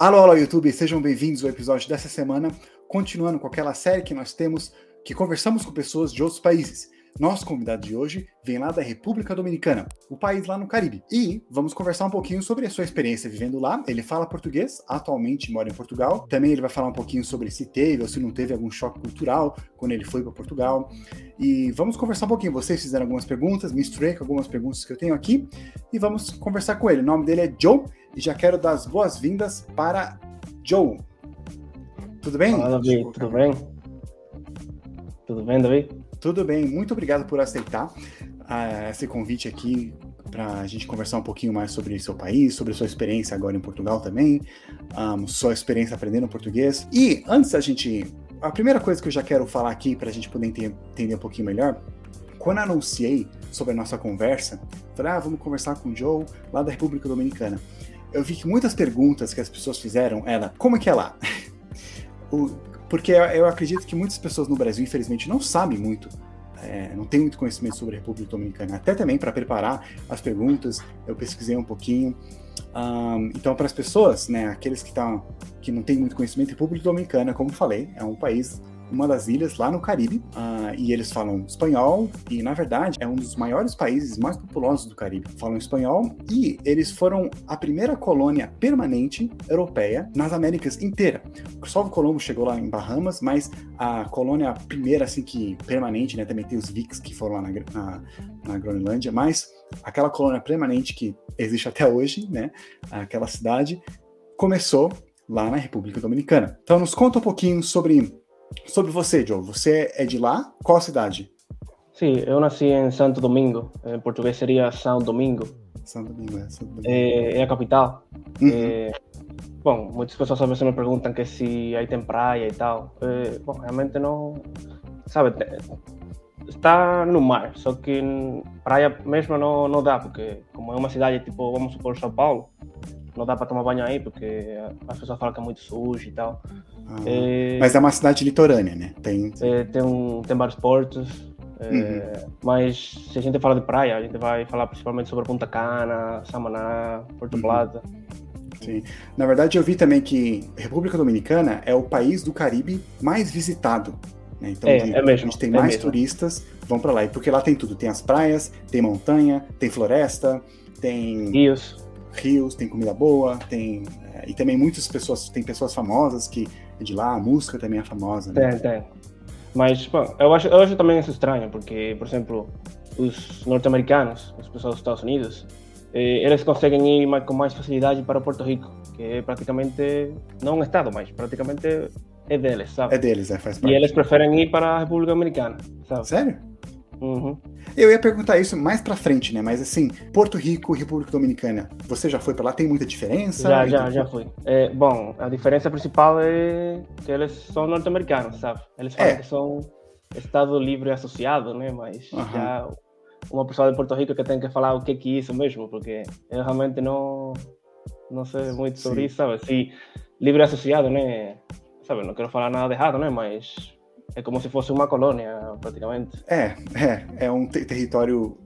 Alô, alô, YouTube, sejam bem-vindos ao episódio dessa semana, continuando com aquela série que nós temos, que conversamos com pessoas de outros países. Nosso convidado de hoje vem lá da República Dominicana, o país lá no Caribe. E vamos conversar um pouquinho sobre a sua experiência vivendo lá. Ele fala português, atualmente mora em Portugal. Também ele vai falar um pouquinho sobre se teve ou se não teve algum choque cultural quando ele foi para Portugal. E vamos conversar um pouquinho. Vocês fizeram algumas perguntas, misturei com algumas perguntas que eu tenho aqui e vamos conversar com ele. O nome dele é Joe e já quero dar as boas-vindas para Joe. Tudo bem? Fala, Davi. Tudo bem? Tudo bem, Davi? Tudo bem, muito obrigado por aceitar uh, esse convite aqui para a gente conversar um pouquinho mais sobre seu país, sobre sua experiência agora em Portugal também, um, sua experiência aprendendo português. E antes da gente. A primeira coisa que eu já quero falar aqui para a gente poder entender, um pouquinho melhor, quando anunciei sobre a nossa conversa, falei, ah, vamos conversar com o Joe lá da República Dominicana. Eu vi que muitas perguntas que as pessoas fizeram era, como é que é lá? o, porque eu acredito que muitas pessoas no Brasil, infelizmente, não sabem muito, é, não tem muito conhecimento sobre a República Dominicana. Até também para preparar as perguntas, eu pesquisei um pouquinho. Um, então, para as pessoas, né, aqueles que, tá, que não têm muito conhecimento, República Dominicana, como falei, é um país uma das ilhas lá no Caribe, uh, e eles falam espanhol, e na verdade é um dos maiores países mais populosos do Caribe. Falam espanhol, e eles foram a primeira colônia permanente europeia nas Américas inteira. Cristóvão Colombo chegou lá em Bahamas, mas a colônia primeira, assim, que permanente, né, também tem os Vicks que foram lá na, na, na Groenlândia, mas aquela colônia permanente que existe até hoje, né, aquela cidade, começou lá na República Dominicana. Então, nos conta um pouquinho sobre Sobre você, Joe, você é de lá? Qual cidade? Sim, eu nasci em Santo Domingo. Em português seria São Domingo. São Domingo, é. São Domingo. É, é, a capital. Uhum. É, bom, muitas pessoas às vezes me perguntam que se aí tem praia e tal. É, bom, realmente não. Sabe, está no mar, só que praia mesmo não, não dá, porque como é uma cidade tipo, vamos supor, São Paulo, não dá para tomar banho aí, porque as pessoas falam que é muito sujo e tal. Ah, é, mas é uma cidade litorânea, né? Tem, é, tem, um, tem vários portos. É, uhum. Mas se a gente fala de praia, a gente vai falar principalmente sobre Punta Cana, Samaná, Porto uhum. Plata. Sim. Na verdade, eu vi também que República Dominicana é o país do Caribe mais visitado. Né? Então, é, é mesmo, a gente tem é mais mesmo. turistas vão para lá. Porque lá tem tudo: tem as praias, tem montanha, tem floresta, tem rios, rios, tem comida boa, tem é, e também muitas pessoas, tem pessoas famosas que é de lá, a música também é famosa. Né? Tem, tem. Mas, bom, eu acho, eu acho também isso estranho, porque, por exemplo, os norte-americanos, as pessoas dos Estados Unidos, eh, eles conseguem ir mais, com mais facilidade para Porto Rico, que é praticamente, não um estado, mas praticamente é deles, sabe? É deles, é, faz parte. E eles preferem ir para a República Dominicana, sabe? Sério? Uhum. Eu ia perguntar isso mais pra frente, né? Mas assim, Porto Rico e República Dominicana, você já foi pra lá? Tem muita diferença? Já, já, já fui. É, bom, a diferença principal é que eles são norte-americanos, sabe? Eles falam é. que são Estado Livre Associado, né? Mas uhum. já uma pessoa de Porto Rico que tem que falar o que é isso mesmo, porque eu realmente não, não sei muito sobre Sim. isso, sabe? Se livre associado, né? Sabe, não quero falar nada de errado, né? Mas é como se fosse uma colônia, praticamente. É, é, é um ter território.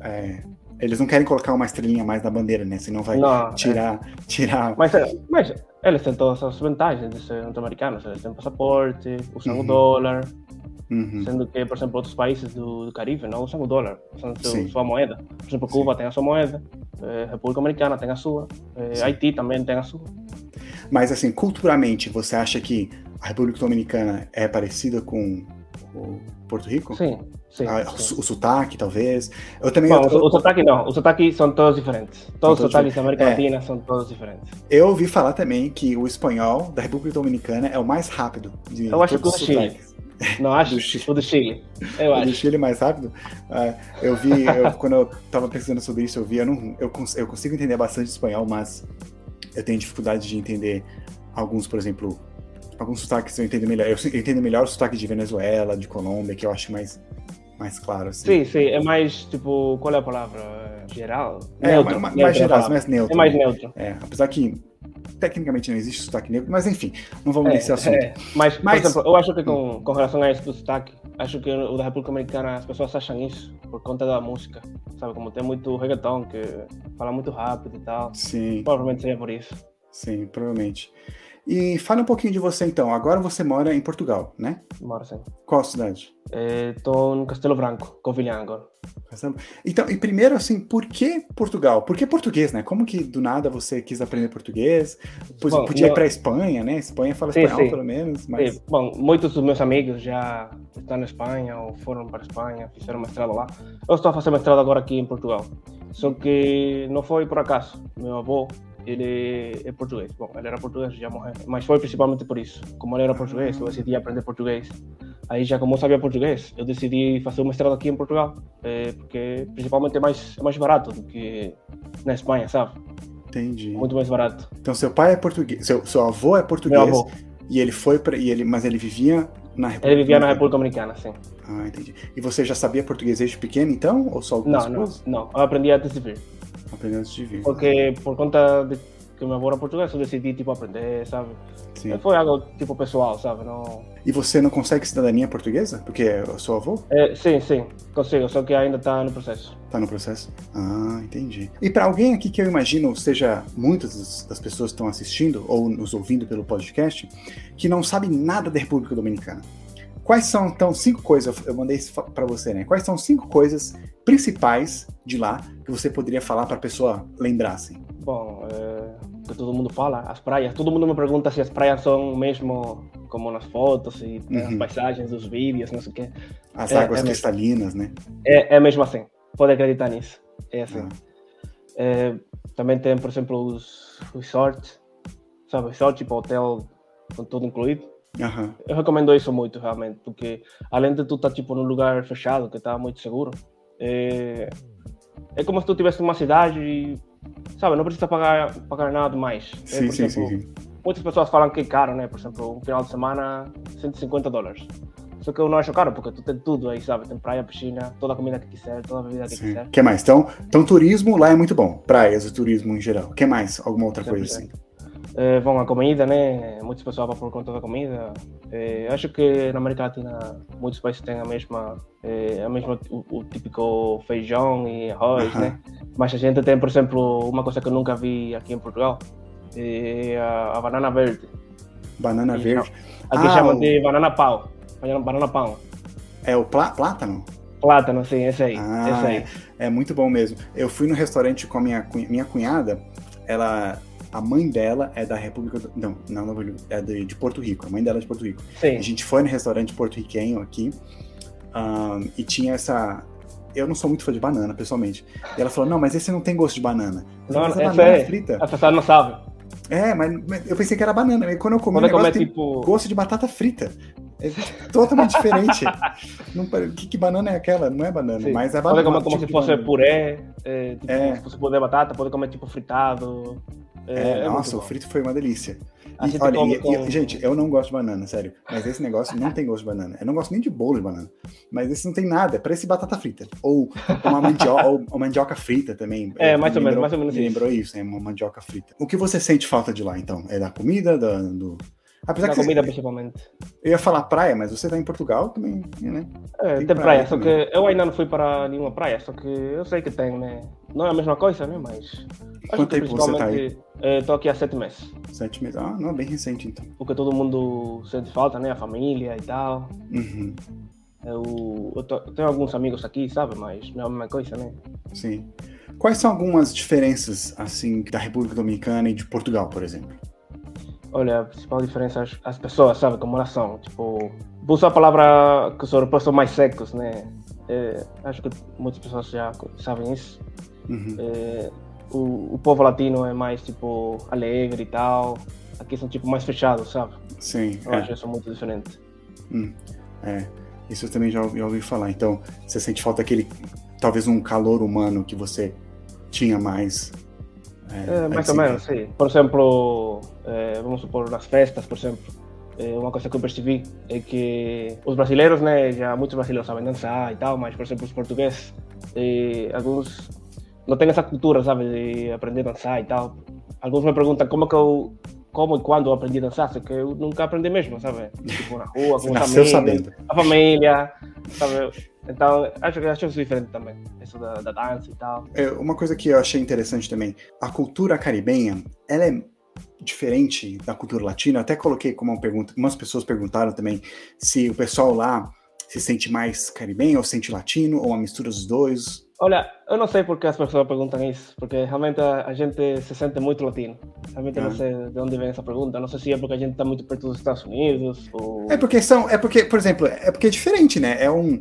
É, eles não querem colocar uma estrelinha mais na bandeira, né? Senão vai não, tirar, é. tirar. Mas, é, mas eles têm todas as vantagens de ser norte-americanos. Eles têm passaporte, usam uhum. o dólar. Uhum. Sendo que, por exemplo, outros países do, do Caribe não usam o dólar, usam a sua moeda. Por exemplo, Cuba Sim. tem a sua moeda, eh, República Americana tem a sua, eh, Haiti também tem a sua. Mas, assim, culturalmente, você acha que a República Dominicana é parecida com o Porto Rico? Sim, sim. Ah, sim. O, o, sotaque, talvez. Eu também. Bom, eu, o, o sotaque não. Os sotaques são todos diferentes. Todos os sotaques da América é. Latina são todos diferentes. Eu ouvi falar também que o espanhol da República Dominicana é o mais rápido. De eu acho que o do Chile. Não acho? do Chile. O do Chile. Eu o acho. do Chile é mais rápido? Uh, eu vi, eu, quando eu estava pesquisando sobre isso, eu vi, eu, não, eu, eu consigo entender bastante espanhol, mas eu tenho dificuldade de entender alguns, por exemplo, alguns sotaques eu entendo melhor. Eu entendo melhor o sotaque de Venezuela, de Colômbia, que eu acho mais, mais claro. Assim. Sim, sim, é mais tipo, qual é a palavra? Geral? É, neutro, mais, mais geral, mais neutro. É mais neutro. É, apesar que tecnicamente não existe sotaque neutro, mas enfim, não vamos é, nesse assunto. É. Mas, mas, por exemplo, eu acho que com, com relação a isso do sotaque, acho que o da República Americana as pessoas acham isso por conta da música, sabe? Como tem muito reggaeton que fala muito rápido e tal. Sim. Provavelmente seria por isso. Sim, provavelmente. E fala um pouquinho de você então. Agora você mora em Portugal, né? Moro sim. Qual cidade? Estou é, no Castelo Branco, Covilhã agora. Então, e primeiro assim, por que Portugal? Por que português, né? Como que do nada você quis aprender português? Pois, bom, podia ir para Espanha, né? Espanha fala sim, espanhol sim. pelo menos, mas... Sim. Bom, muitos dos meus amigos já estão na Espanha ou foram para a Espanha, fizeram mestrado lá. Eu estou a fazer mestrado agora aqui em Portugal. Só que não foi por acaso. Meu avô ele é português. Bom, ele era português, já morreu. Mas foi principalmente por isso. Como ele era português, eu decidi aprender português. Aí já como eu sabia português, eu decidi fazer o mestrado aqui em Portugal. É, porque principalmente é mais, é mais barato do que na Espanha, sabe? Entendi. Muito mais barato. Então seu pai é português, seu, seu avô é português. Meu avô. E ele foi para, e ele, mas ele vivia na República Ele vivia na República Dominicana, sim. Ah, entendi. E você já sabia português desde pequeno, então? Ou só algumas não, coisas? Não, não. Eu aprendi antes de de vir. Porque por conta de que meu avô era português, eu decidi, tipo, aprender, sabe? Sim. Foi algo, tipo, pessoal, sabe? Não... E você não consegue cidadania portuguesa? Porque é o seu avô? É, sim, sim, consigo, só que ainda está no processo. Está no processo? Ah, entendi. E para alguém aqui que eu imagino seja muitas das pessoas que estão assistindo ou nos ouvindo pelo podcast, que não sabe nada da República Dominicana, Quais são, então, cinco coisas, eu mandei isso para você, né? Quais são cinco coisas principais de lá que você poderia falar para a pessoa lembrar, assim? Bom, é, que todo mundo fala, as praias. Todo mundo me pergunta se as praias são mesmo como nas fotos e uhum. as paisagens dos vídeos, não sei o quê. As é, águas é cristalinas, mesmo. né? É, é mesmo assim. Pode acreditar nisso. É assim. Ah. É, também tem, por exemplo, os resorts, sabe? Resort, tipo hotel com tudo incluído. Eu recomendo isso muito, realmente, porque além de tu estar tipo num lugar fechado, que está muito seguro, é, como se tu estivesse numa cidade e, sabe, não precisa pagar, pagar nada mais. Sim, é, sim, sim, Muitas pessoas falam que é caro, né? Por exemplo, um final de semana, 150 dólares. Só que eu não acho caro, porque tu tem tudo aí, sabe? Tem praia, piscina, toda a comida que quiser, toda a bebida que Sim. quiser. O que mais? Então, então, turismo lá é muito bom. Praias, o turismo em geral. O que mais? Alguma outra 100%. coisa assim? É, bom, a comida, né? Muitas pessoas vão por conta da comida. É, acho que na América Latina muitos países têm a mesma, é, a mesma o, o, típico feijão e arroz, uh -huh. né? Mas a gente tem, por exemplo, uma coisa que eu nunca vi aqui em Portugal, a, a banana verde. Banana verde. Aqui ah, chamam o... de banana pau. Banana pão. É o plá plátano? Plátano, sim, esse aí. Ah, esse aí. É, é muito bom mesmo. Eu fui no restaurante com a minha, minha cunhada, ela a mãe dela é da República do... Não, não, não é de, de, Porto Rico. A mãe dela é de Porto Rico. Sim. A gente foi no restaurante porto-riquenho aqui um, e tinha essa. Eu não sou muito fã de banana, pessoalmente. E ela falou: Não, mas esse não tem gosto de banana. Não, essa banana é frita. A pessoa não sabe. É, mas, mas, eu pensei que era banana. E quando eu comi, quando negócio tem tipo... gosto de batata frita. É totalmente diferente. Não, que, que, banana é aquela? Não é banana, Sim. mas é banana. Pode comer como tipo se fosse puré, é, tipo, é. se fosse puré de batata, pode comer tipo fritado. É, é nossa, o frito foi uma delícia. E, olha, e, com... e, gente, eu não gosto de banana, sério. Mas esse negócio não tem gosto de banana. Eu não gosto nem de bolo de banana. Mas esse não tem nada, parece batata frita. Ou uma mandioca, ou uma mandioca frita também. É, mais ou menos, mais ou menos. Me lembrou isso, é uma mandioca frita. O que você sente falta de lá, então? É da comida, da, do, Apesar que comida, você... principalmente. Eu ia falar praia, mas você tá em Portugal também, né? É, tem, tem praia, praia só que eu ainda não fui para nenhuma praia, só que eu sei que tem, né? Não é a mesma coisa, né? Mas. Quanto tempo você tá aí? Estou aqui há sete meses. Sete meses? Ah, não, é bem recente então. Porque todo mundo sente falta, né? A família e tal. Uhum. Eu, eu, tô, eu tenho alguns amigos aqui, sabe? Mas não é a mesma coisa, né? Sim. Quais são algumas diferenças, assim, da República Dominicana e de Portugal, por exemplo? Olha, a principal diferença é as pessoas, sabe, como elas são. Tipo, usar a palavra que os europeus são mais secos, né? É, acho que muitas pessoas já sabem isso. Uhum. É, o, o povo latino é mais, tipo, alegre e tal. Aqui são, tipo, mais fechados, sabe? Sim. Eu é. acho isso muito diferente. Hum, é, isso eu também já ouvi, já ouvi falar. Então, você sente falta daquele, talvez um calor humano que você tinha mais é, mais ou menos, sim. Por exemplo, é, vamos supor, nas festas, por exemplo, uma coisa que eu percebi é que os brasileiros, né, já muitos brasileiros sabem dançar e tal, mas, por exemplo, os portugueses, é, alguns não têm essa cultura, sabe, de aprender a dançar e tal. Alguns me perguntam como que eu, como e quando eu aprendi a dançar, só que eu nunca aprendi mesmo, sabe? Tipo, na rua, com os amigos, a família, sabe? Então, acho que acho isso diferente também, isso da, da dança e tal. É, uma coisa que eu achei interessante também, a cultura caribenha, ela é diferente da cultura latina? Eu até coloquei como uma pergunta, umas pessoas perguntaram também se o pessoal lá se sente mais caribenho ou sente latino, ou uma mistura dos dois. Olha, eu não sei porque as pessoas perguntam isso, porque realmente a, a gente se sente muito latino. Realmente ah. não sei de onde vem essa pergunta. Não sei se é porque a gente está muito perto dos Estados Unidos ou... É porque são, é porque, por exemplo, é porque é diferente, né? É um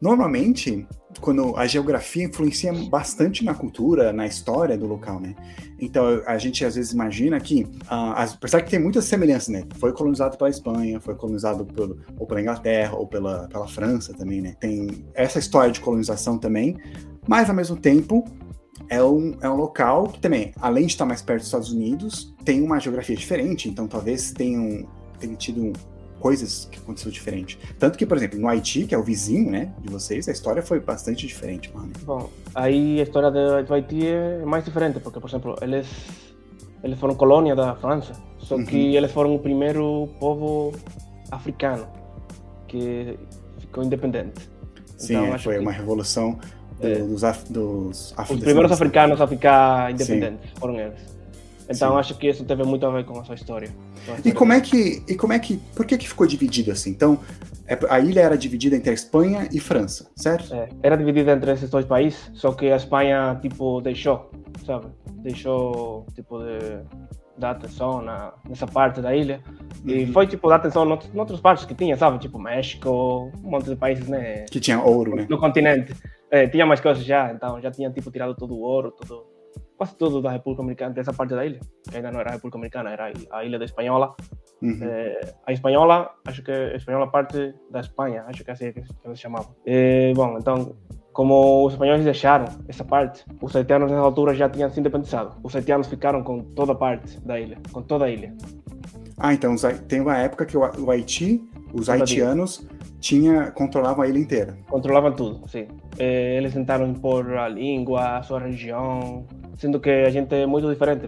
normalmente quando a geografia influencia bastante na cultura, na história do local, né? Então a gente às vezes imagina que, uh, apesar que tem muitas semelhanças, né? Foi colonizado pela Espanha, foi colonizado pelo, ou pela Inglaterra ou pela, pela França também, né? Tem essa história de colonização também, mas ao mesmo tempo é um, é um local que também, além de estar mais perto dos Estados Unidos, tem uma geografia diferente, então talvez tenham, tenham tido coisas que aconteceu diferente. Tanto que, por exemplo, no Haiti, que é o vizinho, né, de vocês, a história foi bastante diferente, mano. Bom, aí a história do Haiti é mais diferente, porque, por exemplo, eles, eles foram colônia da França, só uhum. que eles foram o primeiro povo africano que ficou independente. Sim, então, é, foi uma revolução do, é, dos, af, dos Os primeiros africanos a ficar independentes Sim. foram eles. Então Sim. acho que isso teve muito a ver com a sua história. E como é que, e como é que, por que que ficou dividido assim? Então, é, a ilha era dividida entre a Espanha e França, certo? É, era dividida entre esses dois países, só que a Espanha tipo deixou, sabe? Deixou tipo de dar atenção na, nessa parte da ilha e uhum. foi tipo dar atenção em outras partes que tinha, sabe? Tipo México, um monte de países, né? Que tinha ouro, né? No continente. É, tinha mais coisas já, então já tinha tipo tirado todo o ouro, tudo quase todo da República Americana, dessa parte da ilha, que ainda não era a República Americana, era a ilha da Espanhola. Uhum. É, a Espanhola, acho que a Espanhola parte da Espanha, acho que é assim que se chamava. E, bom, então, como os espanhóis deixaram essa parte, os haitianos nessa altura já tinham se independizado. Os haitianos ficaram com toda a parte da ilha, com toda a ilha. Ah, então tem uma época que o Haiti, os haitianos tinha controlavam a ilha inteira. Controlavam tudo, sim. Eles tentaram impor a língua, a sua região, sendo que a gente é muito diferente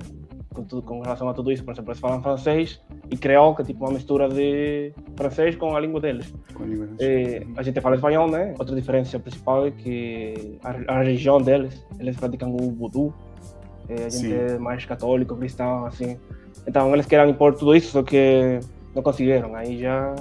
com, tudo, com relação a tudo isso. Por exemplo, eles falam francês e creol, que é tipo uma mistura de francês com a língua deles. Com a, língua deles. a gente fala espanhol, né? Outra diferença principal é que a, a região deles, eles praticam o voodoo. a gente Sim. é mais católico, cristão, assim. Então eles queriam impor tudo isso, só que não conseguiram. Aí já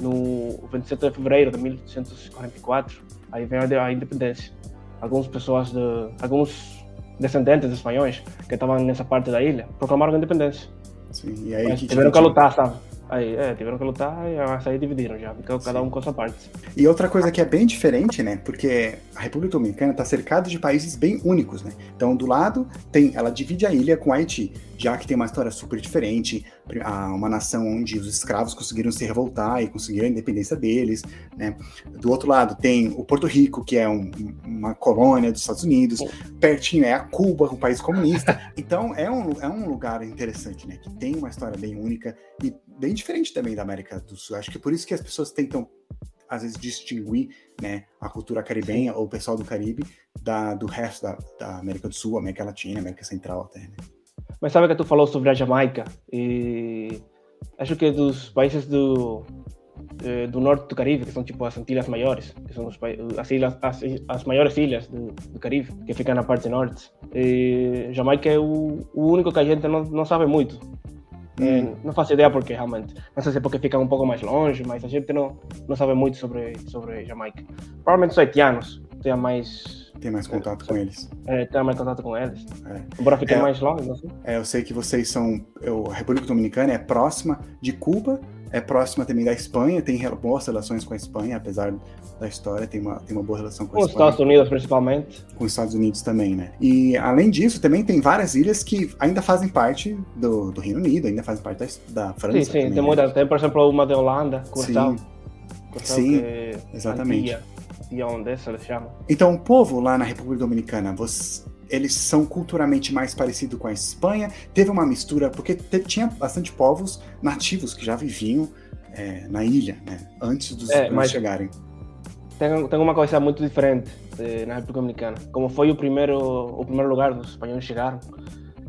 no 27 de fevereiro de 1844, aí vem a independência. Algumas pessoas, de, alguns descendentes de espanhóis que estavam nessa parte da ilha proclamaram a independência. Sim, e aí que tiveram que lutar, sabe? Aí, é, tiveram que lutar e aí dividiram já, ficou cada um com a sua parte. E outra coisa que é bem diferente, né? Porque a República Dominicana está cercada de países bem únicos, né? Então, do lado, tem, ela divide a ilha com Haiti, já que tem uma história super diferente, uma nação onde os escravos conseguiram se revoltar e conseguiram a independência deles, né? Do outro lado, tem o Porto Rico, que é um, uma colônia dos Estados Unidos, pertinho é a Cuba, um país comunista. Então, é um, é um lugar interessante, né? Que tem uma história bem única e bem diferente também da América do Sul. Acho que é por isso que as pessoas tentam às vezes distinguir né, a cultura caribenha Sim. ou o pessoal do Caribe da, do resto da, da, América do Sul, América Latina, América Central até. Né? Mas sabe que tu falou sobre a Jamaica e acho que dos países do eh, do norte do Caribe, que são tipo as Antilhas Maiores, que são os, as, ilhas, as, as maiores ilhas do, do, Caribe, que ficam na parte norte. E Jamaica é o, o único que a gente não, não sabe muito. É, hum. não faço ideia porque realmente. Não sei se é porque fica um pouco mais longe, mas a gente não, não sabe muito sobre, sobre Jamaica. Provavelmente os haitianos tenham mais. Tem mais contato é, com eles. É, tem mais contato com eles. É. Embora fiquem é, mais longe, não sei. É, eu sei que vocês são. Eu, a República Dominicana é próxima de Cuba é próxima também da Espanha, tem boas relações com a Espanha, apesar da história, tem uma, tem uma boa relação com a Espanha. Com os Estados Unidos, principalmente. Com os Estados Unidos também, né? E, além disso, também tem várias ilhas que ainda fazem parte do, do Reino Unido, ainda fazem parte da, da França. Sim, sim, também, tem, né? muita, tem, por exemplo, uma de Holanda, Curaçao. Sim, sim é exatamente. E onde essa eles chamam. Então, o povo lá na República Dominicana, você eles são culturalmente mais parecidos com a Espanha. Teve uma mistura, porque tinha bastante povos nativos que já viviam é, na ilha, né? Antes dos é, mas chegarem. Tem, tem uma coisa muito diferente eh, na República Dominicana. Como foi o primeiro, o primeiro lugar dos espanhóis chegaram,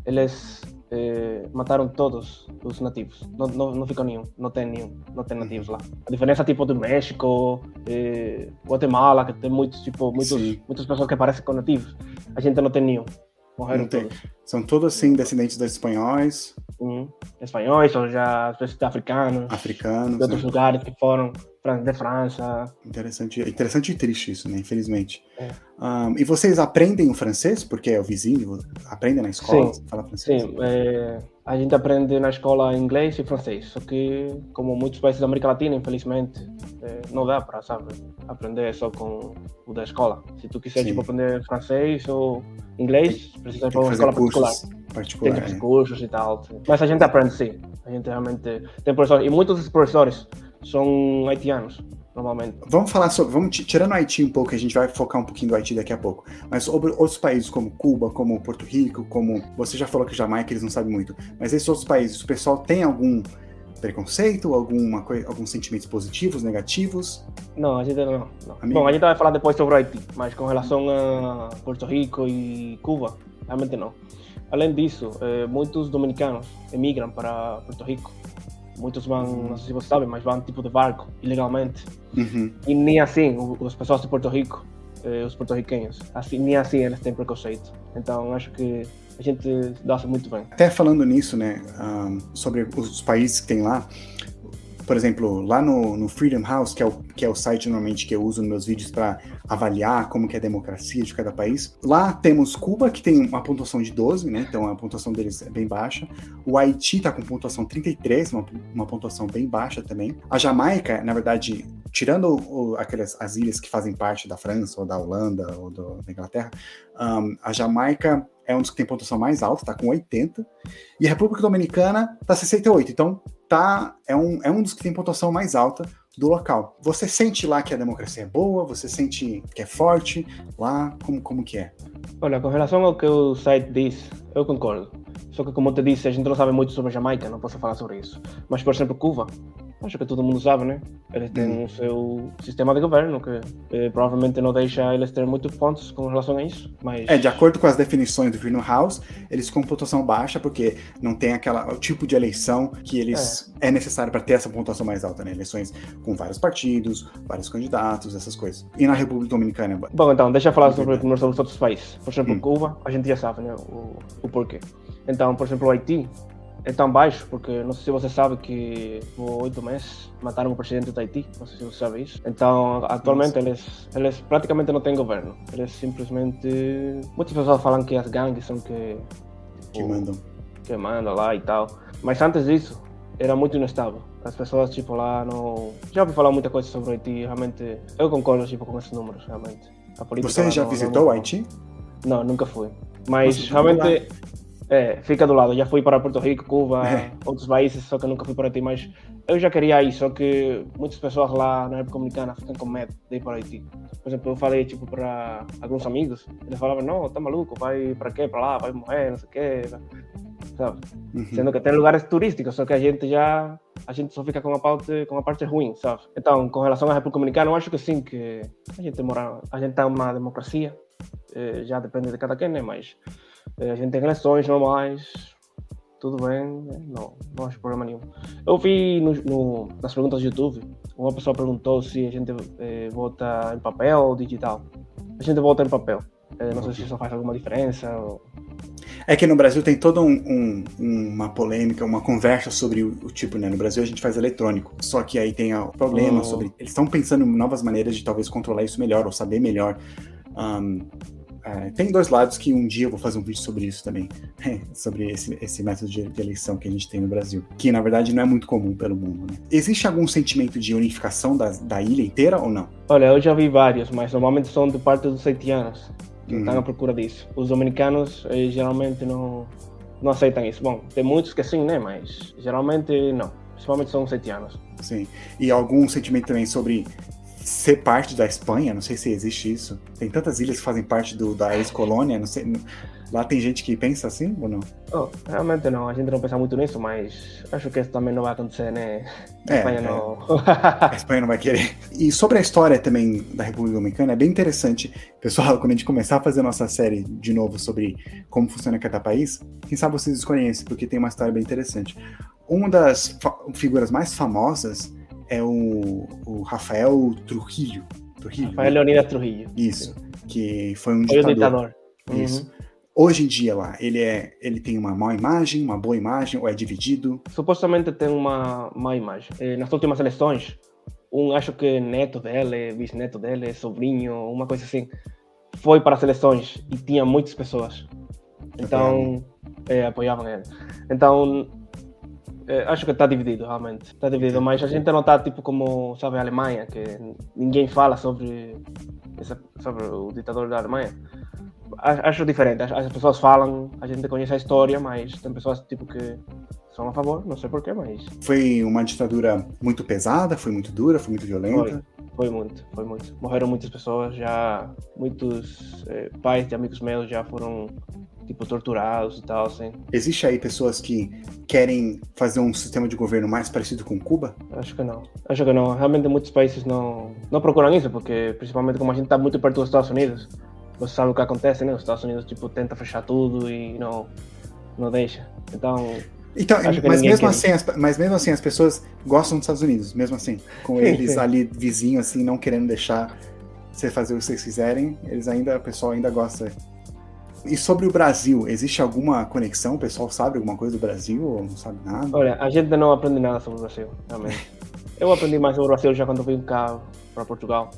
eles eh, mataram todos os nativos. Não, não, não ficou nenhum, não tem nenhum, não tem nativos lá. A diferença tipo do México, eh, Guatemala, que tem muitos tipo muitos, muitas pessoas que parecem com nativos. A gente não tem nenhum. Morreram todos. São todos, assim, descendentes dos espanhóis. Uhum. Espanhóis, ou já africanos. Africanos. De outros né? lugares que foram de França. Interessante, interessante e triste isso, né? Infelizmente. É. Um, e vocês aprendem o francês? Porque é o vizinho? Aprendem na escola? Sim, fala francês? Sim. É, a gente aprende na escola inglês e francês. Só que, como muitos países da América Latina, infelizmente, é, não dá para, sabe, aprender só com o da escola. Se tu quiser tipo, aprender francês ou inglês, precisas ir para uma escola particular. particular tem é. cursos e tal. Mas a gente aprende sim. A gente realmente tem professores. E muitos dos professores são haitianos, normalmente. Vamos falar sobre, vamos tirando o Haiti um pouco, a gente vai focar um pouquinho do Haiti daqui a pouco. Mas sobre outros países como Cuba, como Porto Rico, como você já falou que Jamaica eles não sabem muito, mas esses outros países, o pessoal tem algum preconceito, alguma alguns sentimentos positivos, negativos? Não, a gente não. não. Bom, a gente vai falar depois sobre o Haiti, mas com relação a Porto Rico e Cuba, realmente não. Além disso, eh, muitos dominicanos emigram para Porto Rico Muitos vão, não sei se você sabe, mas vão tipo de barco, ilegalmente. Uhum. E nem assim, os pessoas de Porto Rico, eh, os porto-riquenhos, assim, nem assim eles têm preconceito. Então acho que a gente dá-se muito bem. Até falando nisso, né, um, sobre os países que tem lá, por exemplo, lá no, no, Freedom House, que é, o, que é o site normalmente que eu uso nos meus vídeos para avaliar como que é a democracia de cada país, lá temos Cuba, que tem uma pontuação de 12, né? Então a pontuação deles é bem baixa. O Haiti está com pontuação 33, uma, uma pontuação bem baixa também. A Jamaica, na verdade, tirando o, aquelas as ilhas que fazem parte da França ou da Holanda ou do, da Inglaterra, um, a Jamaica é um dos que tem pontuação mais alta, está com 80, e a República Dominicana está 68. Então tá é um, é um dos que tem pontuação mais alta do local. Você sente lá que a democracia é boa? Você sente que é forte lá? Como, como que é? Olha, com relação ao que o site diz, eu concordo. Só que, como te disse, a gente não sabe muito sobre a Jamaica, não posso falar sobre isso. Mas, por exemplo, Cuba, acho que todo mundo sabe, né? Eles têm hum. o seu sistema de governo que eh, provavelmente não deixa eles ter muitos pontos com relação a isso. Mas... É, de acordo com as definições do Freedom House, eles com pontuação baixa porque não tem aquela, o tipo de eleição que eles é, é necessário para ter essa pontuação mais alta, né? Eleições com vários partidos, vários candidatos, essas coisas. E na República Dominicana? Bom, então, deixa eu falar sobre, sobre os outros países. Por exemplo, hum. Cuba, a gente já sabe, né? O, o porquê. Então, por exemplo, o Haiti é tão baixo, porque não sei se você sabe que por oito meses mataram o presidente do Haiti, não sei se você sabe isso. Então, atualmente eles, eles praticamente não têm governo. Eles simplesmente. Muitas pessoas falam que as gangues são que. Que mandam. Que mandam lá e tal. Mas antes disso, era muito inestável. As pessoas, tipo, lá não. Já ouvi falar muita coisa sobre o Haiti, realmente. Eu concordo, tipo, com esses números, realmente. Você já não, visitou não... o Haiti? Não, nunca fui. Mas realmente é, fica do lado. Já fui para Porto Rico, Cuba, é. outros países, só que nunca fui para Haiti. Mas eu já queria ir, só que muitas pessoas lá na República Dominicana ficam com medo de ir para Haiti. Por exemplo, eu falei tipo para alguns amigos, eles falavam: não, tá maluco, vai para quê? Para lá, vai morrer, não sei o quê. Sabe? Uhum. Sendo que tem lugares turísticos, só que a gente já a gente só fica com a parte com a parte ruim, sabe? Então, com relação à República Dominicana, eu acho que sim que a gente mora, a gente tá uma democracia, eh, já depende de cada quem, né? Mas a gente tem eleições normais, tudo bem, não, não acho problema nenhum. Eu vi no, no, nas perguntas do YouTube, uma pessoa perguntou se a gente eh, vota em papel ou digital. A gente vota em papel. Eh, não sei se isso faz alguma diferença. Ou... É que no Brasil tem toda um, um, uma polêmica, uma conversa sobre o, o, tipo, né? No Brasil a gente faz eletrônico. Só que aí tem o problema oh. sobre. Eles estão pensando em novas maneiras de talvez controlar isso melhor ou saber melhor. Um, é, tem dois lados que um dia eu vou fazer um vídeo sobre isso também, sobre esse, esse método de, de, eleição que a gente tem no Brasil, que na verdade não é muito comum pelo mundo. Né? Existe algum sentimento de unificação da, da ilha inteira ou não? Olha, eu já vi vários, mas normalmente são de parte dos haitianos que uhum. estão à procura disso. Os dominicanos eh, geralmente não, não aceitam isso. Bom, tem muitos que sim, né? Mas geralmente não. Principalmente são os haitianos. Sim. E algum sentimento também sobre ser parte da Espanha, não sei se existe isso. Tem tantas ilhas que fazem parte do, da ex-colônia, não sei. Lá tem gente que pensa assim ou não? Oh, realmente não, a gente não pensa muito nisso, mas acho que isso também não vai acontecer, né? A é, Espanha é. não. a Espanha não vai querer. E sobre a história também da República Dominicana, é bem interessante, pessoal, quando a gente começar a fazer a nossa série de novo sobre como funciona cada país, quem sabe vocês conhecem, porque tem uma história bem interessante. Uma das figuras mais famosas é o, o Rafael Trujillo. Trujillo Rafael né? Leonidas Trujillo. Isso. Que foi um foi ditador. ditador. Isso. Uhum. Hoje em dia lá, ele é, ele tem uma má imagem, uma boa imagem ou é dividido? Supostamente tem uma má imagem. Eh, nas últimas eleições, um acho que neto dele, bisneto dele, sobrinho, uma coisa assim, foi para as eleições e tinha muitas pessoas. Então, é, apoiavam ele. Então, acho que está dividido, realmente. Está dividido, mas a gente não está tipo como, sabe, a Alemanha, que ninguém fala sobre, sobre o ditador da Alemanha acho diferente. As, as, pessoas falam, a gente conhece a história, mas tem pessoas tipo que são a favor, não sei porquê, mas. Foi uma ditadura muito pesada, foi muito dura, foi muito violenta? Foi, foi muito, foi muito. Morreram muitas pessoas, já muitos eh, pais de amigos meus já foram tipo torturados e tal, assim. Existe aí pessoas que querem fazer um sistema de governo mais parecido com Cuba? Acho que não. Acho que não. Realmente muitos países não, não procuram isso, porque principalmente como a gente está muito perto dos Estados Unidos, você sabe o que acontece, né? Os Estados Unidos tipo tenta fechar tudo e não não deixa. Então então, mas mesmo, assim, as, mas mesmo assim, as pessoas gostam dos Estados Unidos, mesmo assim. Com eles sim. ali vizinho, assim, não querendo deixar você fazer o que vocês quiserem, eles ainda, o pessoal ainda gosta. E sobre o Brasil, existe alguma conexão? O pessoal sabe alguma coisa do Brasil ou não sabe nada? Olha, a gente não aprende nada sobre o Brasil, realmente. Eu aprendi mais sobre o Brasil já quando vim cá para Portugal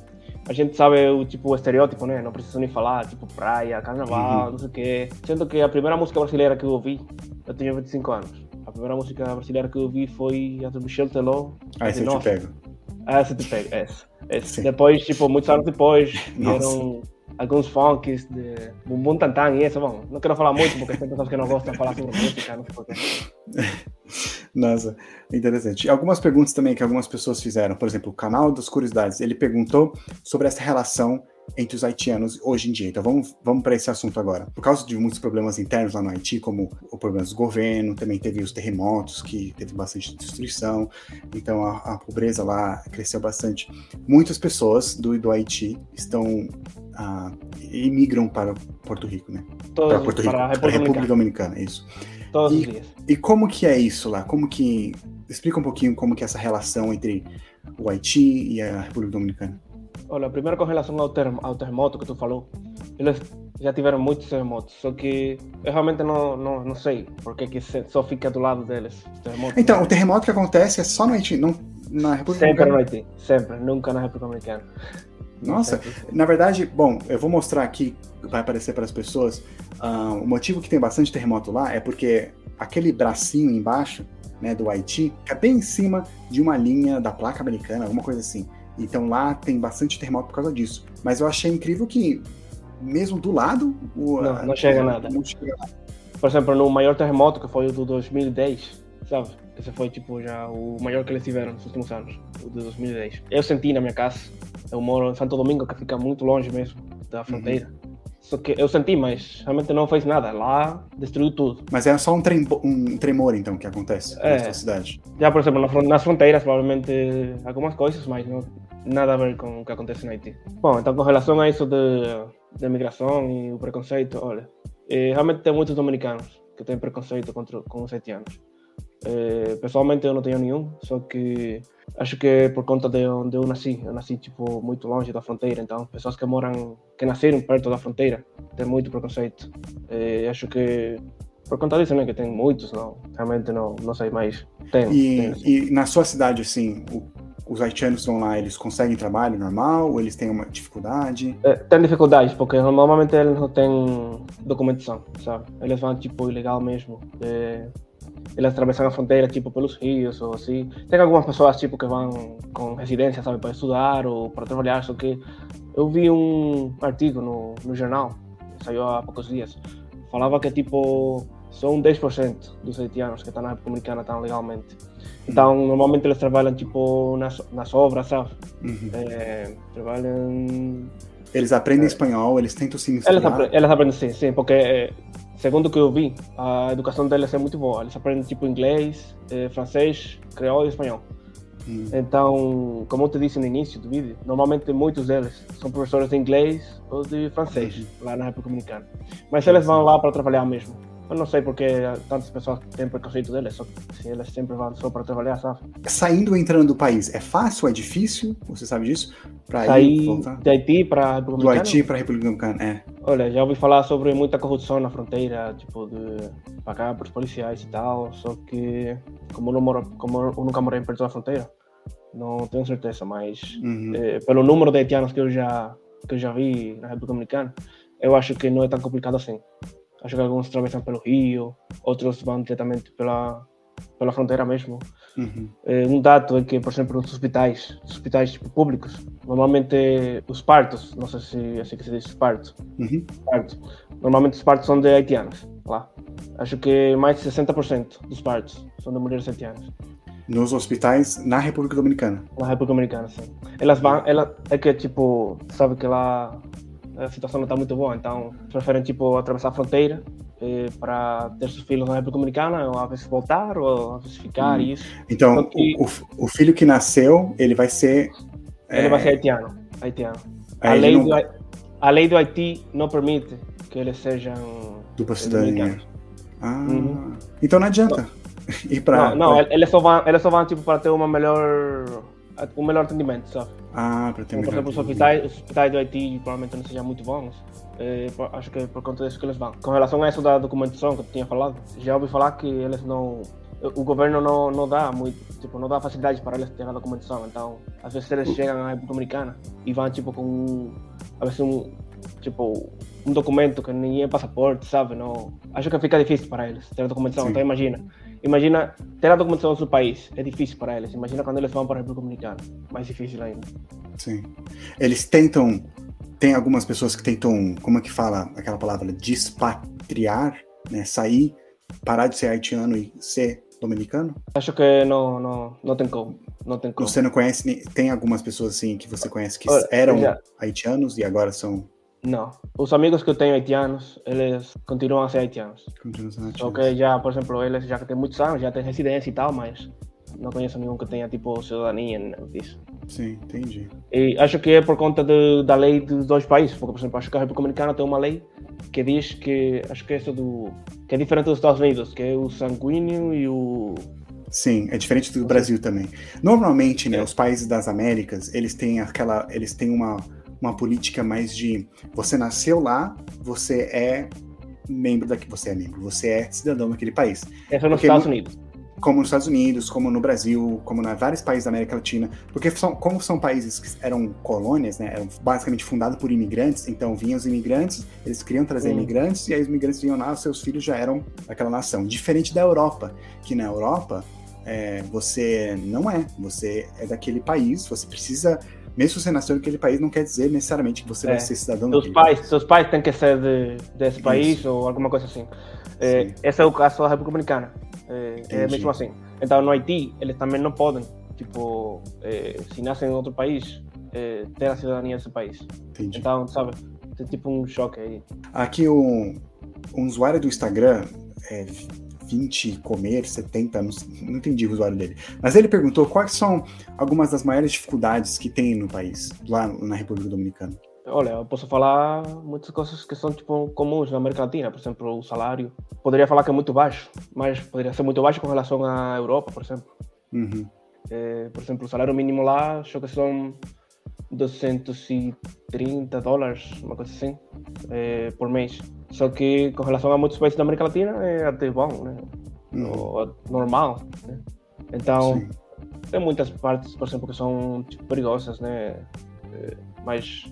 a gente sabe o tipo o estereótipo, né? Não precisa nem falar, tipo praia, carnaval, uhum. não sei o quê. Sendo que a primeira música brasileira que eu ouvi, eu tinha 25 anos. A primeira música brasileira que eu ouvi foi a do Michel Teló. Ah, essa eu te pego. Ah, essa te pego, essa. essa. Depois, tipo, muitos anos depois, vieram alguns funks de Bumbum Tantan e isso, bom, não quero falar muito porque tem pessoas que não gostam de falar sobre música, não sei porquê. Nossa, interessante. Algumas perguntas também que algumas pessoas fizeram, por exemplo, o canal das curiosidades, ele perguntou sobre essa relação entre os haitianos hoje em dia. Então vamos, vamos para esse assunto agora. Por causa de muitos problemas internos lá no Haiti, como o problema do governo, também teve os terremotos, que teve bastante destruição, então a, a pobreza lá cresceu bastante. Muitas pessoas do, do Haiti estão uh, imigram para Porto Rico, né? Todos, para Porto Rico, para a República, para a República Dominicana, isso. Todos e, os dias. E como que é isso lá? Como que explica um pouquinho como que é essa relação entre o Haiti e a República Dominicana? Olha, primeiro com relação ao, termo, ao terremoto que tu falou, eles já tiveram muitos terremotos, só que eu realmente não, não, não sei porque que só fica do lado deles. Então, o terremoto que acontece é só no Haiti, não na República Sempre Dominicana? Sempre no Haiti, sempre, nunca na República Dominicana. Nossa, na verdade, bom, eu vou mostrar aqui, vai aparecer para as pessoas. Uh, o motivo que tem bastante terremoto lá é porque aquele bracinho embaixo, né, do Haiti, é bem em cima de uma linha da placa americana, alguma coisa assim. Então lá tem bastante terremoto por causa disso. Mas eu achei incrível que, mesmo do lado, o, não, não chega nada. Não chega nada. Por exemplo, no maior terremoto, que foi o do 2010, sabe? Esse foi tipo já o maior que eles tiveram nos últimos anos, o de 2010. Eu senti na minha casa, eu moro em Santo Domingo, que fica muito longe mesmo da fronteira. Uhum. Só que eu senti, mas realmente não fez nada. Lá destruiu tudo. Mas é só um, trem, um tremor, então, que acontece é, na sua cidade? Já, por exemplo, nas fronteiras, provavelmente algumas coisas, mas não, nada a ver com o que acontece no Haiti. Bom, então, com relação a isso de, de migração e o preconceito, olha, eh, realmente tem muitos dominicanos que têm preconceito contra, com os haitianos. Eh, pessoalmente eu não tenho nenhum, só que acho que é por conta de onde eu nasci. Eu nasci tipo muito longe da fronteira, então pessoas que moram, que nasceram perto da fronteira, têm muito preconceito. Eh, acho que por conta disso, né, que tem muitos, não, realmente não, não sei mais. Tem, e, tem, assim. e na sua cidade, assim, o, os haitianos estão lá, eles conseguem trabalho normal ou eles têm uma dificuldade? É, tem dificuldades, porque normalmente eles não têm documentação, sabe? Eles vão tipo ilegal mesmo. É, eles atravessam a fronteira tipo pelos rios ou assim. Tem algumas pessoas tipo que vão com residência, sabe, para estudar ou para trabalhar, só que eu vi um artigo no, no jornal, saiu há poucos dias, falava que tipo um 10% dos haitianos que estão na República Dominicana estão legalmente. Então, normalmente eles trabalham tipo nas, nas obras, sabe? Uhum. É, trabalham. Eles aprendem é, espanhol, eles tentam se misturar. Eles, aprendem, eles aprendem sim, sim, porque é, segundo o que eu vi, a educação deles é muito boa. Eles aprendem tipo inglês, eh, francês, creole e espanhol. Hum. Então, como eu te disse no início do vídeo, normalmente muitos deles são professores de inglês ou de francês, uhum. lá na República Dominicana. Mas eles vão lá para trabalhar mesmo. Eu não sei porque tantas pessoas têm preconceito deles, só se eles sempre vão só para trabalhar, sabe? Saindo ou entrando do país, é fácil ou é difícil? Você sabe disso? Para Sair voltar? de Haiti para a República Do Haiti para a República Dominicana, é. Olha, já ouvi falar sobre muita corrupção na fronteira, tipo, de pagar para os policiais e tal, só que como eu, não moro, como eu nunca morei perto da fronteira, não tenho certeza, mas uhum. eh, pelo número de haitianos que eu já que eu já vi na República Dominicana, eu acho que não é tão complicado assim. Acho que alguns atravessam pelo rio, outros vão diretamente pela, pela fronteira mesmo. Uhum. É, um dado é que, por exemplo, nos hospitais, hospitais tipo, públicos, normalmente os partos, não sei se é assim que se diz parto, uhum. parto, normalmente os partos são de haitianos lá. Acho que mais de 60% dos partos são de mulheres haitianas. Nos hospitais na República Dominicana? Na República Dominicana, sim. Elas vão, ela, é que tipo, sabe que lá a situação não está muito boa, então preferem tipo atravessar a fronteira eh, para ter seus filhos na República Dominicana, ou a vezes voltar, ou a vezes ficar, hum. isso. Então, que, o, o, filho que nasceu, ele vai ser... Ele é... vai ser haitiano, haitiano. A lei, não... do, a lei do Haiti não permite que eles sejam... Dupla cidadania. Ah, uhum. então não adianta não. ir para... Não, não, eles só vão, eles só vão tipo, para ter uma melhor um melhor atendimento, sabe? Ah, para ter Por exemplo, os hospitais, os hospitais do Haiti provavelmente não sejam muito bons. É, acho que é por conta disso que eles vão. Com relação a isso da documentação que eu tinha falado, já ouvi falar que eles não. O governo não, não dá muito, tipo, não dá facilidade para eles terem a documentação. Então, às vezes eles chegam à República Dominicana e vão tipo com a vezes um tipo um documento que nem é passaporte, sabe? Não, acho que fica difícil para eles ter a documentação. Sim. Então imagina, Imagina, ter a documentação do seu país é difícil para eles. Imagina quando eles vão para a República Dominicana. Mais difícil ainda. Sim. Eles tentam. Tem algumas pessoas que tentam, como é que fala aquela palavra? Despatriar, né? Sair, parar de ser haitiano e ser dominicano? Acho que não, não, não tem como. Não tem como. Você não conhece, tem algumas pessoas assim que você conhece que eram já... haitianos e agora são não. Os amigos que eu tenho haitianos, eles continuam a ser haitianos. Continuam a ser haitianos. Só que já, por exemplo, eles já que têm muitos anos, já têm residência e tal, mas não conheço nenhum que tenha tipo cidadania disso. Sim, entendi. E acho que é por conta de, da lei dos dois países, porque, por exemplo, acho que a República Dominicana tem uma lei que diz que, acho que é do, que é diferente dos Estados Unidos, que é o sanguíneo e o... Sim, é diferente do Brasil também. Normalmente, né, é. os países das Américas, eles têm aquela, eles têm uma uma política mais de você nasceu lá, você é membro daqui, você é membro, você é cidadão daquele país. Essa é nos Estados Unidos. Como nos Estados Unidos, como no Brasil, como em vários países da América Latina, porque são, como são países que eram colônias, né, eram basicamente fundados por imigrantes, então vinham os imigrantes, eles queriam trazer hum. imigrantes, e aí os imigrantes vinham lá, os seus filhos já eram daquela nação. Diferente da Europa, que na Europa é, você não é, você é daquele país, você precisa mesmo se você nasceu naquele país, não quer dizer necessariamente que você é. vai ser cidadão seus pais, país. Seus pais têm que ser de, desse país Isso. ou alguma coisa assim. É, esse é o caso da República Dominicana. É, é, mesmo assim. Então, no Haiti, eles também não podem, tipo, é, se nascem em outro país, é, ter a cidadania desse país. Entendi. Então, sabe, tem tipo um choque aí. Aqui, um, um usuário do Instagram é, 20 comer, 70, não, não entendi o usuário dele. Mas ele perguntou quais são algumas das maiores dificuldades que tem no país, lá na República Dominicana. Olha, eu posso falar muitas coisas que são tipo comuns na América Latina, por exemplo, o salário. Poderia falar que é muito baixo, mas poderia ser muito baixo com relação à Europa, por exemplo. Uhum. É, por exemplo, o salário mínimo lá, acho que são 230 dólares, uma coisa assim, é, por mês. Só que com relação a muitos países da América Latina é até bom, né? Uhum. normal, né? Então, Sim. tem muitas partes, por exemplo, que são tipo, perigosas, né? É, mas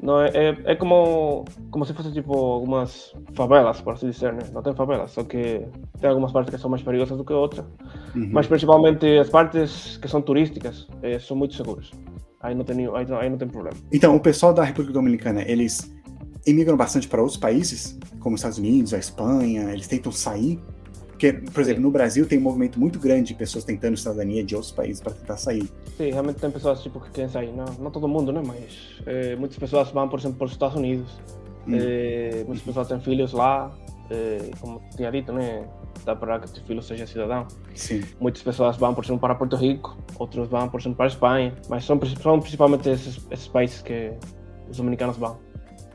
não é, é, é, como, como se fosse tipo algumas favelas, por assim dizer, né? Não tem favelas, só que tem algumas partes que são mais perigosas do que outras. Uhum. Mas principalmente as partes que são turísticas é, são muito seguras. Aí não, tem, aí, aí não tem problema. Então, o pessoal da República Dominicana, eles emigram bastante para outros países, como os Estados Unidos, a Espanha, eles tentam sair. Porque, por exemplo, no Brasil tem um movimento muito grande de pessoas tentando cidadania de outros países para tentar sair. Sim, realmente tem pessoas tipo, que querem sair. Não, não todo mundo, né? Mas é, muitas pessoas vão, por exemplo, para os Estados Unidos. Hum. É, muitas pessoas têm filhos lá. É, como tinha dito, né? Dá para que o filho seja cidadão. Sim. Muitas pessoas vão, por exemplo, para Porto Rico, outros vão, por exemplo, para a Espanha. Mas são, são principalmente esses, esses países que os dominicanos vão.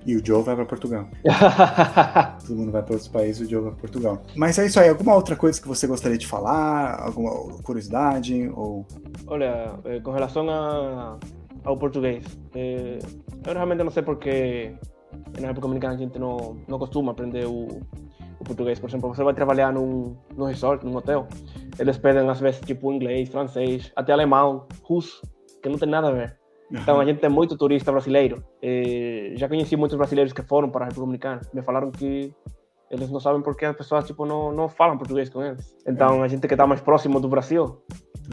E o Joe vai para Portugal. Todo mundo vai para outros países, o Joe vai para Portugal. Mas é isso aí. Alguma outra coisa que você gostaria de falar? Alguma curiosidade? Ou... Olha, eh, com relação a, ao português, eh, eu realmente não sei porque na República Dominicana a gente não, não costuma aprender o, o português. Por exemplo, você vai trabalhar num, num resort, num hotel, eles pedem às vezes tipo inglês, francês, até alemão, russo, que não tem nada a ver. Então a gente tem muito turista brasileiro. E já conheci muitos brasileiros que foram para a República Dominicana. Me falaram que eles não sabem porque as pessoas tipo não, não falam português com eles. Então a gente que está mais próximo do Brasil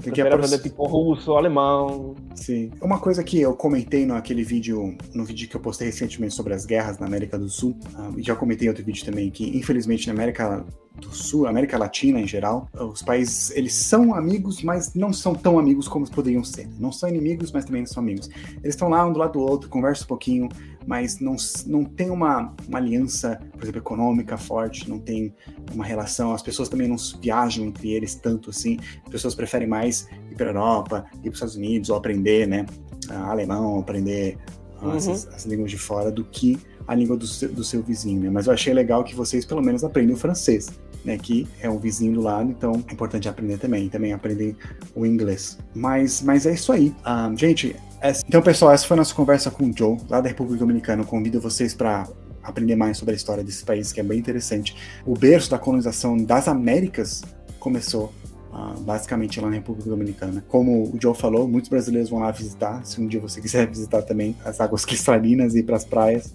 tem que aprender tipo russo, alemão. Sim. Uma coisa que eu comentei naquele vídeo, no vídeo que eu postei recentemente sobre as guerras na América do Sul, e já comentei em outro vídeo também que infelizmente na América do Sul, América Latina em geral, os países eles são amigos, mas não são tão amigos como poderiam ser. Não são inimigos, mas também não são amigos. Eles estão lá um do lado do outro, conversam um pouquinho, mas não, não tem uma, uma aliança, por exemplo, econômica forte, não tem uma relação. As pessoas também não viajam entre eles tanto assim. As pessoas preferem mais ir para a Europa, ir para os Estados Unidos, ou aprender, né, alemão, aprender uhum. as, as línguas de fora, do que a língua do seu, do seu vizinho, né? Mas eu achei legal que vocês pelo menos aprendem o francês, né? Que é um vizinho do lado, então é importante aprender também. Também aprender o inglês. Mas, mas é isso aí. Um, ah, gente, essa... então pessoal, essa foi a nossa conversa com o Joe, lá da República Dominicana. Eu convido vocês para aprender mais sobre a história desse país, que é bem interessante. O berço da colonização das Américas começou uh, basicamente lá na República Dominicana. Como o Joe falou, muitos brasileiros vão lá visitar. Se um dia você quiser visitar também as águas cristalinas e ir para as praias,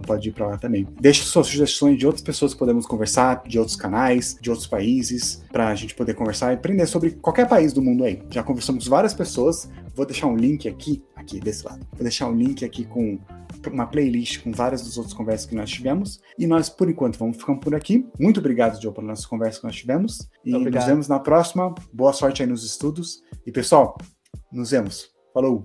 pode ir para lá também. Deixe suas sugestões de outras pessoas que podemos conversar, de outros canais, de outros países, para a gente poder conversar e aprender sobre qualquer país do mundo aí. Já conversamos com várias pessoas, vou deixar um link aqui, aqui desse lado. Vou deixar um link aqui com uma playlist com várias das outras conversas que nós tivemos. E nós, por enquanto, vamos ficando por aqui. Muito obrigado, Joe, pela nossa conversa que nós tivemos. E nos vemos na próxima. Boa sorte aí nos estudos. E, pessoal, nos vemos. Falou!